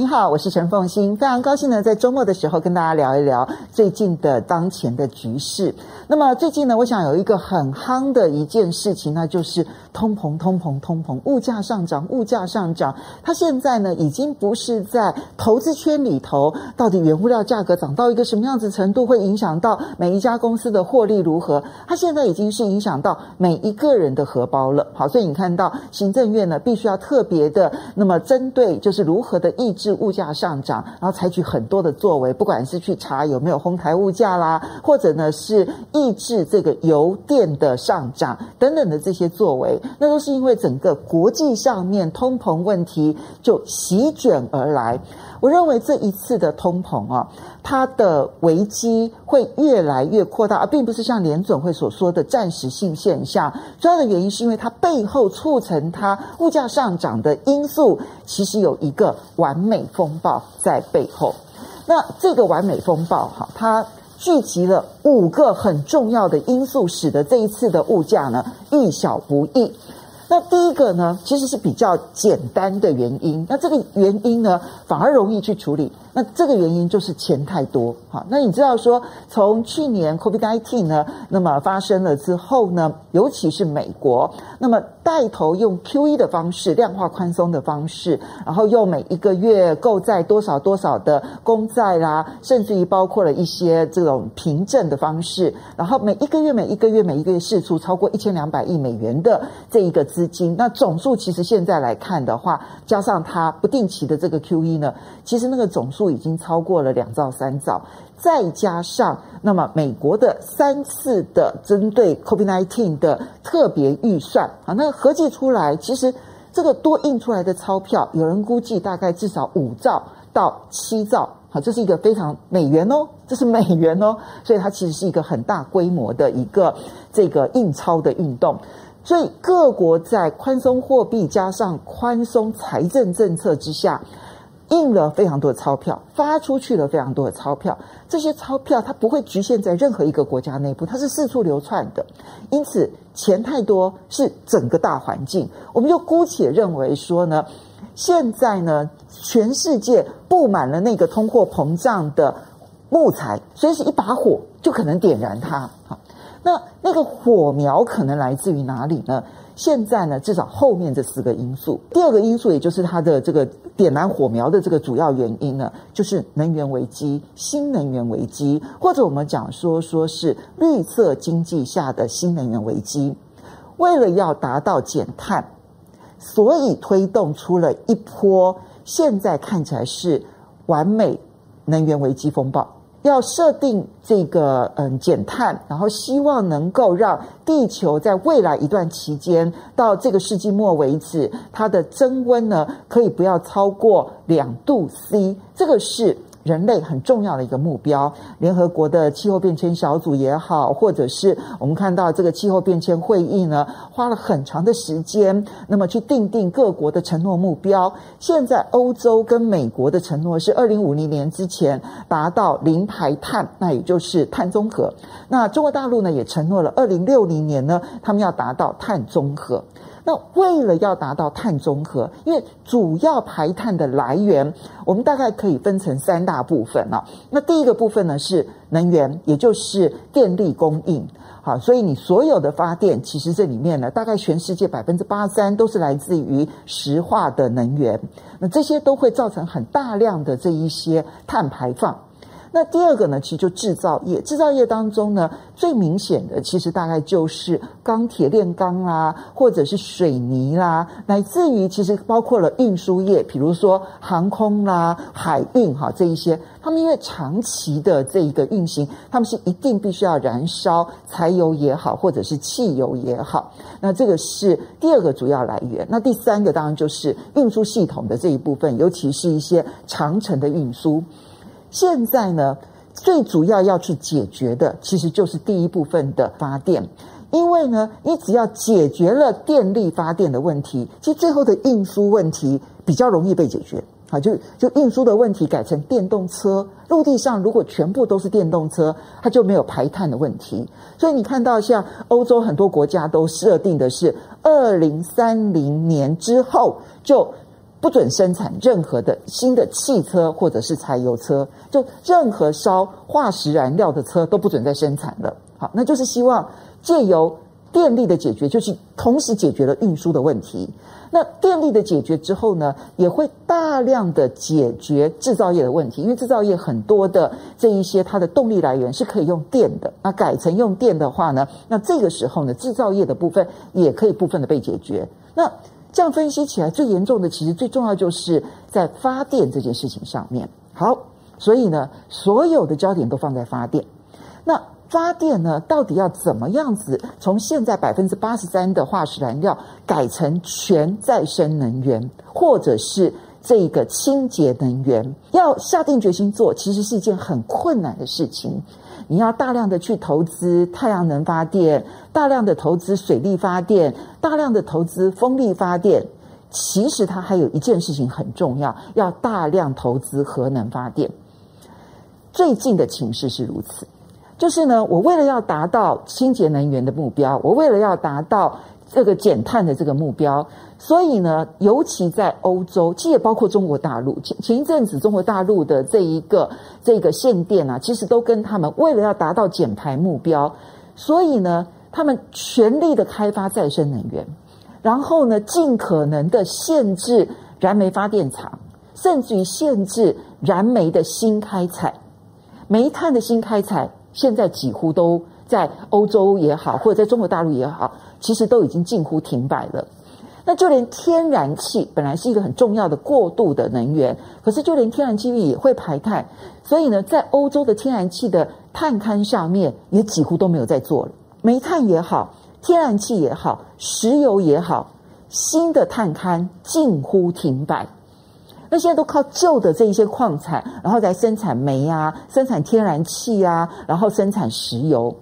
你好，我是陈凤欣，非常高兴呢，在周末的时候跟大家聊一聊最近的当前的局势。那么最近呢，我想有一个很夯的一件事情，那就是通膨、通膨、通膨，物价上涨，物价上涨。它现在呢，已经不是在投资圈里头，到底原物料价格涨到一个什么样子程度，会影响到每一家公司的获利如何？它现在已经是影响到每一个人的荷包了。好，所以你看到行政院呢，必须要特别的，那么针对就是如何的抑制。物价上涨，然后采取很多的作为，不管是去查有没有哄抬物价啦，或者呢是抑制这个油电的上涨等等的这些作为，那都是因为整个国际上面通膨问题就席卷而来。我认为这一次的通膨啊，它的危机会越来越扩大，而并不是像联准会所说的暂时性现象。主要的原因是因为它背后促成它物价上涨的因素，其实有一个完美风暴在背后。那这个完美风暴哈，它聚集了五个很重要的因素，使得这一次的物价呢遇小不易。那第一个呢，其实是比较简单的原因。那这个原因呢，反而容易去处理。那这个原因就是钱太多。好，那你知道说，从去年 COVID-19 呢，那么发生了之后呢，尤其是美国，那么带头用 QE 的方式，量化宽松的方式，然后又每一个月购债多少多少的公债啦，甚至于包括了一些这种凭证的方式，然后每一个月每一个月每一个月释出超过一千两百亿美元的这一个资金，那总数其实现在来看的话，加上它不定期的这个 QE 呢，其实那个总数已经超过了两兆三兆，再加上那么美国的三次的针对 COVID-19 的特别预算啊，那合计出来，其实这个多印出来的钞票，有人估计大概至少五兆到七兆，好，这是一个非常美元哦，这是美元哦，所以它其实是一个很大规模的一个这个印钞的运动。所以各国在宽松货币加上宽松财政政策之下，印了非常多的钞票，发出去了非常多的钞票。这些钞票它不会局限在任何一个国家内部，它是四处流窜的。因此，钱太多是整个大环境。我们就姑且认为说呢，现在呢，全世界布满了那个通货膨胀的木材，所以是一把火就可能点燃它。好。那那个火苗可能来自于哪里呢？现在呢，至少后面这四个因素。第二个因素，也就是它的这个点燃火苗的这个主要原因呢，就是能源危机、新能源危机，或者我们讲说说是绿色经济下的新能源危机。为了要达到减碳，所以推动出了一波，现在看起来是完美能源危机风暴。要设定这个嗯减碳，然后希望能够让地球在未来一段期间到这个世纪末为止，它的增温呢可以不要超过两度 C，这个是。人类很重要的一个目标，联合国的气候变迁小组也好，或者是我们看到这个气候变迁会议呢，花了很长的时间，那么去定定各国的承诺目标。现在欧洲跟美国的承诺是二零五零年之前达到零排碳，那也就是碳中和。那中国大陆呢，也承诺了二零六零年呢，他们要达到碳中和。那为了要达到碳中和，因为主要排碳的来源，我们大概可以分成三大部分啊。那第一个部分呢是能源，也就是电力供应。好，所以你所有的发电，其实这里面呢，大概全世界百分之八十三都是来自于石化的能源。那这些都会造成很大量的这一些碳排放。那第二个呢，其实就制造业，制造业当中呢，最明显的其实大概就是钢铁炼钢啦，或者是水泥啦，乃至于其实包括了运输业，比如说航空啦、海运哈这一些，他们因为长期的这一个运行，他们是一定必须要燃烧柴油也好，或者是汽油也好，那这个是第二个主要来源。那第三个当然就是运输系统的这一部分，尤其是一些长程的运输。现在呢，最主要要去解决的，其实就是第一部分的发电，因为呢，你只要解决了电力发电的问题，其实最后的运输问题比较容易被解决。啊，就就运输的问题改成电动车，陆地上如果全部都是电动车，它就没有排碳的问题。所以你看到像欧洲很多国家都设定的是二零三零年之后就不准生产任何的新的汽车或者是柴油车，就任何烧化石燃料的车都不准再生产了。好，那就是希望借由电力的解决，就是同时解决了运输的问题。那电力的解决之后呢，也会大量的解决制造业的问题，因为制造业很多的这一些它的动力来源是可以用电的。那改成用电的话呢，那这个时候呢，制造业的部分也可以部分的被解决。那这样分析起来，最严重的其实最重要就是在发电这件事情上面。好，所以呢，所有的焦点都放在发电。那发电呢，到底要怎么样子？从现在百分之八十三的化石燃料改成全再生能源，或者是这个清洁能源，要下定决心做，其实是一件很困难的事情。你要大量的去投资太阳能发电，大量的投资水力发电，大量的投资风力发电。其实它还有一件事情很重要，要大量投资核能发电。最近的情势是如此。就是呢，我为了要达到清洁能源的目标，我为了要达到这个减碳的这个目标，所以呢，尤其在欧洲，其实也包括中国大陆，前前一阵子中国大陆的这一个这个限电啊，其实都跟他们为了要达到减排目标，所以呢，他们全力的开发再生能源，然后呢，尽可能的限制燃煤发电厂，甚至于限制燃煤的新开采，煤炭的新开采。现在几乎都在欧洲也好，或者在中国大陆也好，其实都已经近乎停摆了。那就连天然气本来是一个很重要的过渡的能源，可是就连天然气也会排碳，所以呢，在欧洲的天然气的探勘上面也几乎都没有在做了。煤炭也好，天然气也好，石油也好，新的探勘近乎停摆。那现在都靠旧的这一些矿产，然后来生产煤啊，生产天然气啊，然后生产石油。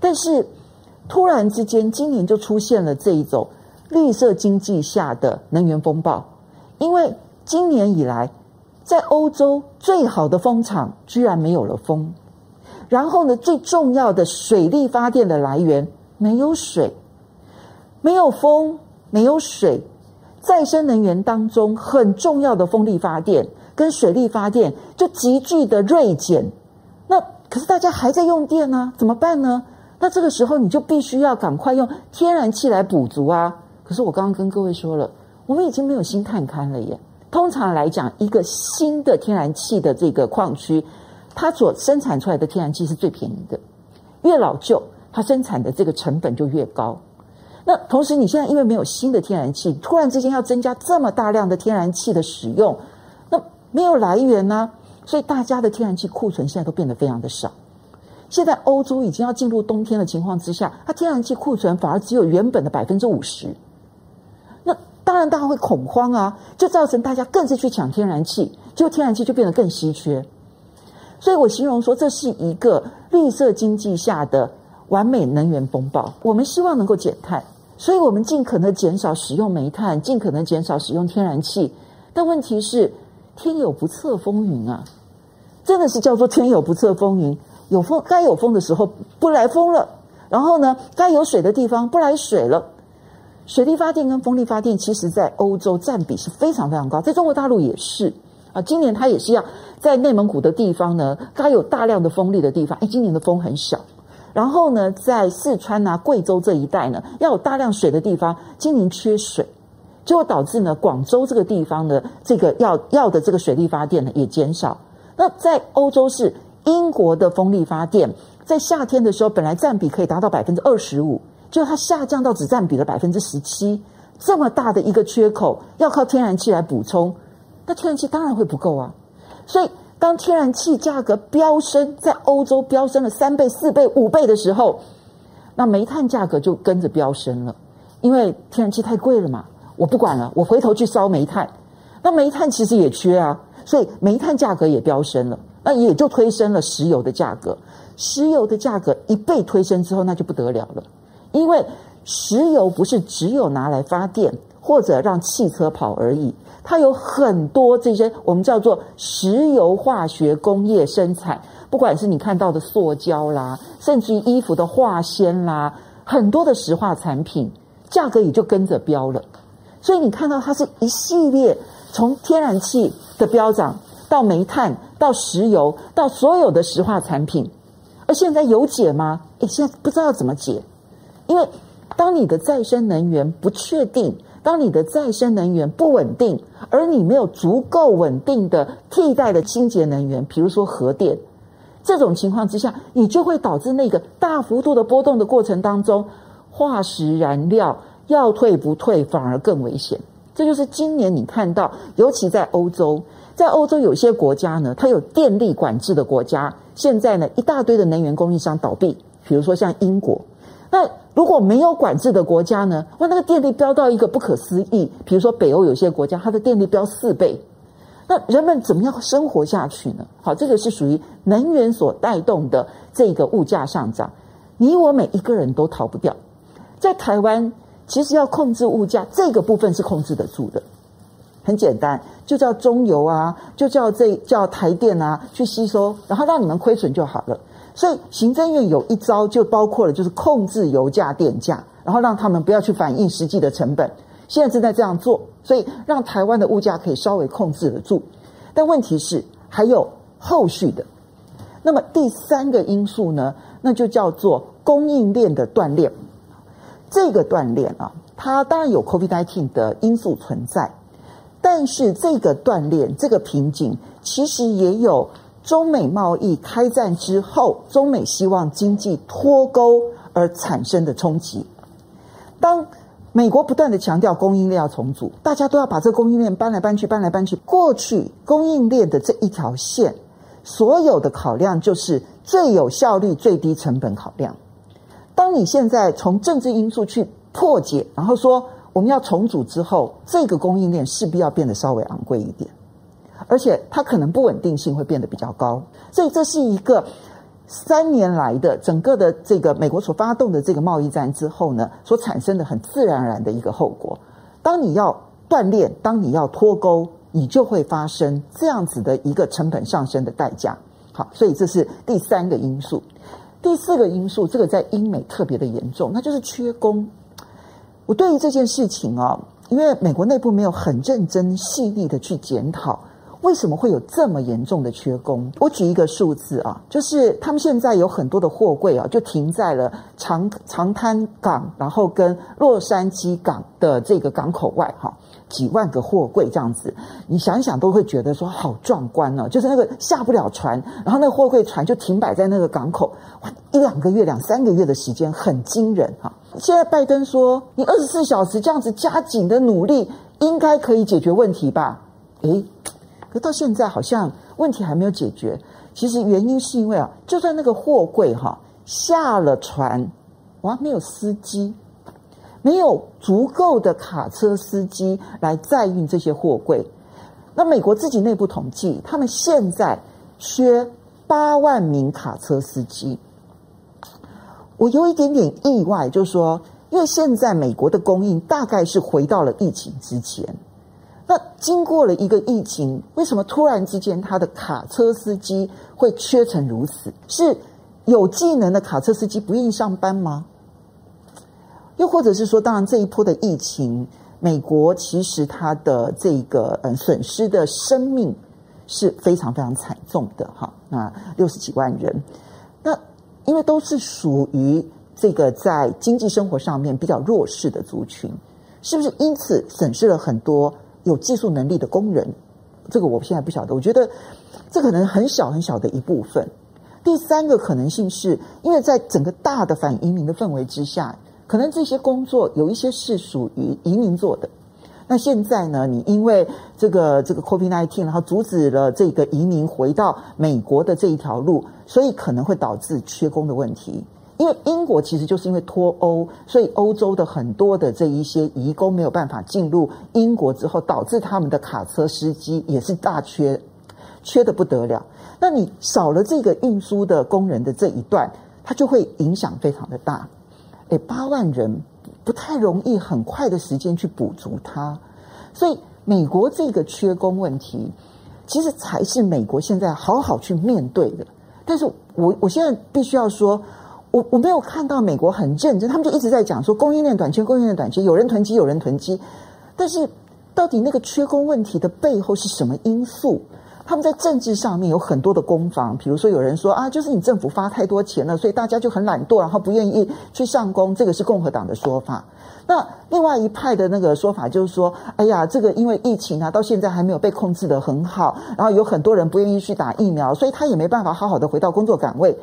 但是突然之间，今年就出现了这一种绿色经济下的能源风暴，因为今年以来，在欧洲最好的风场居然没有了风，然后呢，最重要的水力发电的来源没有水，没有风，没有水。再生能源当中很重要的风力发电跟水力发电就急剧的锐减，那可是大家还在用电呢，怎么办呢？那这个时候你就必须要赶快用天然气来补足啊。可是我刚刚跟各位说了，我们已经没有新探勘了耶。通常来讲，一个新的天然气的这个矿区，它所生产出来的天然气是最便宜的，越老旧，它生产的这个成本就越高。那同时，你现在因为没有新的天然气，突然之间要增加这么大量的天然气的使用，那没有来源呢？所以大家的天然气库存现在都变得非常的少。现在欧洲已经要进入冬天的情况之下，它天然气库存反而只有原本的百分之五十。那当然大家会恐慌啊，就造成大家更是去抢天然气，结果天然气就变得更稀缺。所以我形容说，这是一个绿色经济下的完美能源风暴。我们希望能够减碳。所以我们尽可能减少使用煤炭，尽可能减少使用天然气。但问题是，天有不测风云啊！真的是叫做天有不测风云。有风该有风的时候不来风了，然后呢，该有水的地方不来水了。水力发电跟风力发电，其实在欧洲占比是非常非常高，在中国大陆也是啊。今年它也是要在内蒙古的地方呢，该有大量的风力的地方，哎，今年的风很小。然后呢，在四川啊、贵州这一带呢，要有大量水的地方，今年缺水，就会导致呢，广州这个地方的这个要要的这个水力发电呢也减少。那在欧洲是英国的风力发电，在夏天的时候本来占比可以达到百分之二十五，就它下降到只占比了百分之十七，这么大的一个缺口，要靠天然气来补充，那天然气当然会不够啊，所以。当天然气价格飙升，在欧洲飙升了三倍、四倍、五倍的时候，那煤炭价格就跟着飙升了，因为天然气太贵了嘛。我不管了，我回头去烧煤炭，那煤炭其实也缺啊，所以煤炭价格也飙升了，那也就推升了石油的价格。石油的价格一被推升之后，那就不得了了，因为石油不是只有拿来发电或者让汽车跑而已。它有很多这些我们叫做石油化学工业生产，不管是你看到的塑胶啦，甚至于衣服的化纤啦，很多的石化产品价格也就跟着飙了。所以你看到它是一系列从天然气的飙涨到煤炭到石油到所有的石化产品，而现在有解吗？诶，现在不知道怎么解，因为当你的再生能源不确定。当你的再生能源不稳定，而你没有足够稳定的替代的清洁能源，比如说核电，这种情况之下，你就会导致那个大幅度的波动的过程当中，化石燃料要退不退，反而更危险。这就是今年你看到，尤其在欧洲，在欧洲有些国家呢，它有电力管制的国家，现在呢一大堆的能源供应商倒闭，比如说像英国。那如果没有管制的国家呢？哇，那个电力飙到一个不可思议。比如说北欧有些国家，它的电力飙四倍。那人们怎么样生活下去呢？好，这个是属于能源所带动的这个物价上涨，你我每一个人都逃不掉。在台湾，其实要控制物价，这个部分是控制得住的。很简单，就叫中油啊，就叫这叫台电啊去吸收，然后让你们亏损就好了。所以行政院有一招，就包括了就是控制油价电价，然后让他们不要去反映实际的成本。现在正在这样做，所以让台湾的物价可以稍微控制得住。但问题是还有后续的。那么第三个因素呢，那就叫做供应链的断裂。这个断裂啊，它当然有 COVID-19 的因素存在，但是这个锻炼、这个瓶颈，其实也有。中美贸易开战之后，中美希望经济脱钩而产生的冲击。当美国不断地强调供应链要重组，大家都要把这个供应链搬来搬去，搬来搬去。过去供应链的这一条线，所有的考量就是最有效率、最低成本考量。当你现在从政治因素去破解，然后说我们要重组之后，这个供应链势必要变得稍微昂贵一点。而且它可能不稳定性会变得比较高，所以这是一个三年来的整个的这个美国所发动的这个贸易战之后呢，所产生的很自然而然的一个后果。当你要锻炼，当你要脱钩，你就会发生这样子的一个成本上升的代价。好，所以这是第三个因素。第四个因素，这个在英美特别的严重，那就是缺工。我对于这件事情啊，因为美国内部没有很认真细腻的去检讨。为什么会有这么严重的缺工？我举一个数字啊，就是他们现在有很多的货柜啊，就停在了长长滩港，然后跟洛杉矶港的这个港口外，哈，几万个货柜这样子，你想想都会觉得说好壮观呢。就是那个下不了船，然后那个货柜船就停摆在那个港口，哇，一两个月、两三个月的时间，很惊人哈。现在拜登说，你二十四小时这样子加紧的努力，应该可以解决问题吧？诶。可到现在好像问题还没有解决，其实原因是因为啊，就算那个货柜哈下了船，哇，没有司机，没有足够的卡车司机来载运这些货柜。那美国自己内部统计，他们现在缺八万名卡车司机。我有一点点意外，就是说，因为现在美国的供应大概是回到了疫情之前。那经过了一个疫情，为什么突然之间他的卡车司机会缺成如此？是有技能的卡车司机不愿意上班吗？又或者是说，当然这一波的疫情，美国其实它的这个嗯损失的生命是非常非常惨重的哈。那六十几万人，那因为都是属于这个在经济生活上面比较弱势的族群，是不是因此损失了很多？有技术能力的工人，这个我现在不晓得。我觉得这可能很小很小的一部分。第三个可能性是，因为在整个大的反移民的氛围之下，可能这些工作有一些是属于移民做的。那现在呢，你因为这个这个 COVID-19，然后阻止了这个移民回到美国的这一条路，所以可能会导致缺工的问题。因为英国其实就是因为脱欧，所以欧洲的很多的这一些移工没有办法进入英国之后，导致他们的卡车司机也是大缺，缺得不得了。那你少了这个运输的工人的这一段，它就会影响非常的大。诶，八万人不太容易很快的时间去补足它。所以，美国这个缺工问题，其实才是美国现在好好去面对的。但是我我现在必须要说，我我没有看到美国很认真，他们就一直在讲说供应链短缺，供应链短缺，有人囤积，有人囤积。但是，到底那个缺工问题的背后是什么因素？他们在政治上面有很多的攻防，比如说有人说啊，就是你政府发太多钱了，所以大家就很懒惰，然后不愿意去上工，这个是共和党的说法。那另外一派的那个说法就是说，哎呀，这个因为疫情啊，到现在还没有被控制得很好，然后有很多人不愿意去打疫苗，所以他也没办法好好的回到工作岗位。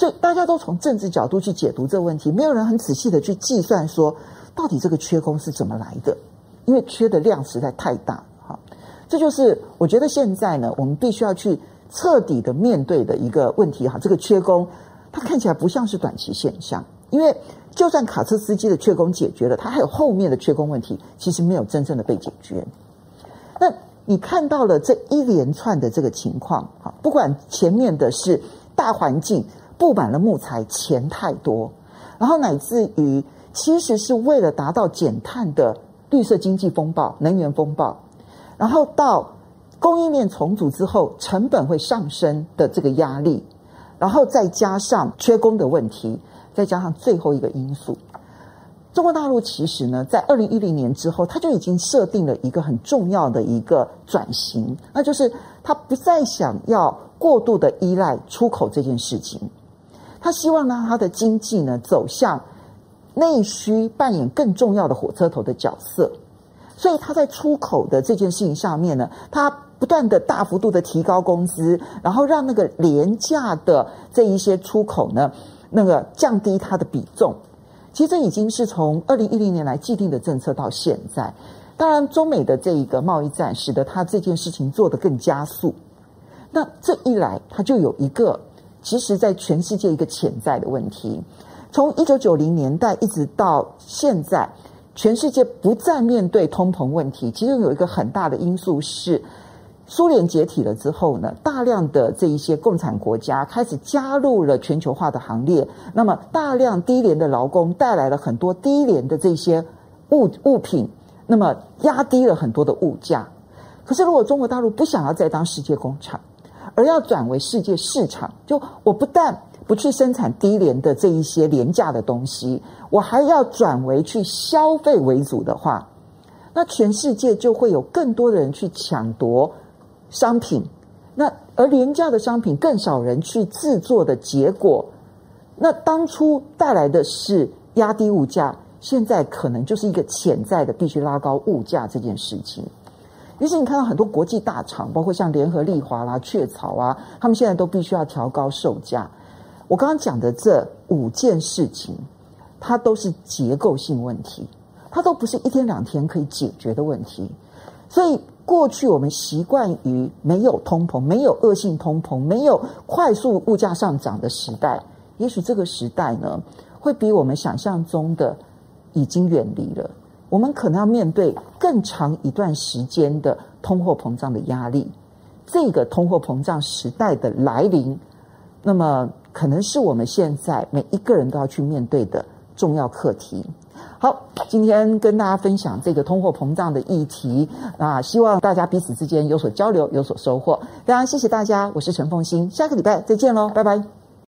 所以大家都从政治角度去解读这个问题，没有人很仔细的去计算说，到底这个缺工是怎么来的，因为缺的量实在太大。哈这就是我觉得现在呢，我们必须要去彻底的面对的一个问题哈。这个缺工，它看起来不像是短期现象，因为就算卡车司机的缺工解决了，它还有后面的缺工问题，其实没有真正的被解决。那你看到了这一连串的这个情况哈，不管前面的是大环境布满了木材，钱太多，然后乃至于其实是为了达到减碳的绿色经济风暴、能源风暴。然后到供应链重组之后，成本会上升的这个压力，然后再加上缺工的问题，再加上最后一个因素，中国大陆其实呢，在二零一零年之后，它就已经设定了一个很重要的一个转型，那就是它不再想要过度的依赖出口这件事情，他希望呢，他的经济呢走向内需扮演更重要的火车头的角色。所以他在出口的这件事情上面呢，他不断的大幅度的提高工资，然后让那个廉价的这一些出口呢，那个降低它的比重。其实已经是从二零一零年来既定的政策到现在。当然，中美的这一个贸易战使得他这件事情做得更加速。那这一来，他就有一个其实在全世界一个潜在的问题，从一九九零年代一直到现在。全世界不再面对通膨问题，其中有一个很大的因素是，苏联解体了之后呢，大量的这一些共产国家开始加入了全球化的行列，那么大量低廉的劳工带来了很多低廉的这些物物品，那么压低了很多的物价。可是如果中国大陆不想要再当世界工厂，而要转为世界市场，就我不但不去生产低廉的这一些廉价的东西，我还要转为去消费为主的话，那全世界就会有更多的人去抢夺商品，那而廉价的商品更少人去制作的结果，那当初带来的是压低物价，现在可能就是一个潜在的必须拉高物价这件事情。于是你看到很多国际大厂，包括像联合利华啦、雀巢啊，他们现在都必须要调高售价。我刚刚讲的这五件事情，它都是结构性问题，它都不是一天两天可以解决的问题。所以过去我们习惯于没有通膨、没有恶性通膨、没有快速物价上涨的时代，也许这个时代呢，会比我们想象中的已经远离了。我们可能要面对更长一段时间的通货膨胀的压力。这个通货膨胀时代的来临，那么。可能是我们现在每一个人都要去面对的重要课题。好，今天跟大家分享这个通货膨胀的议题啊，希望大家彼此之间有所交流，有所收获。非常谢谢大家，我是陈凤馨，下个礼拜再见喽，拜拜。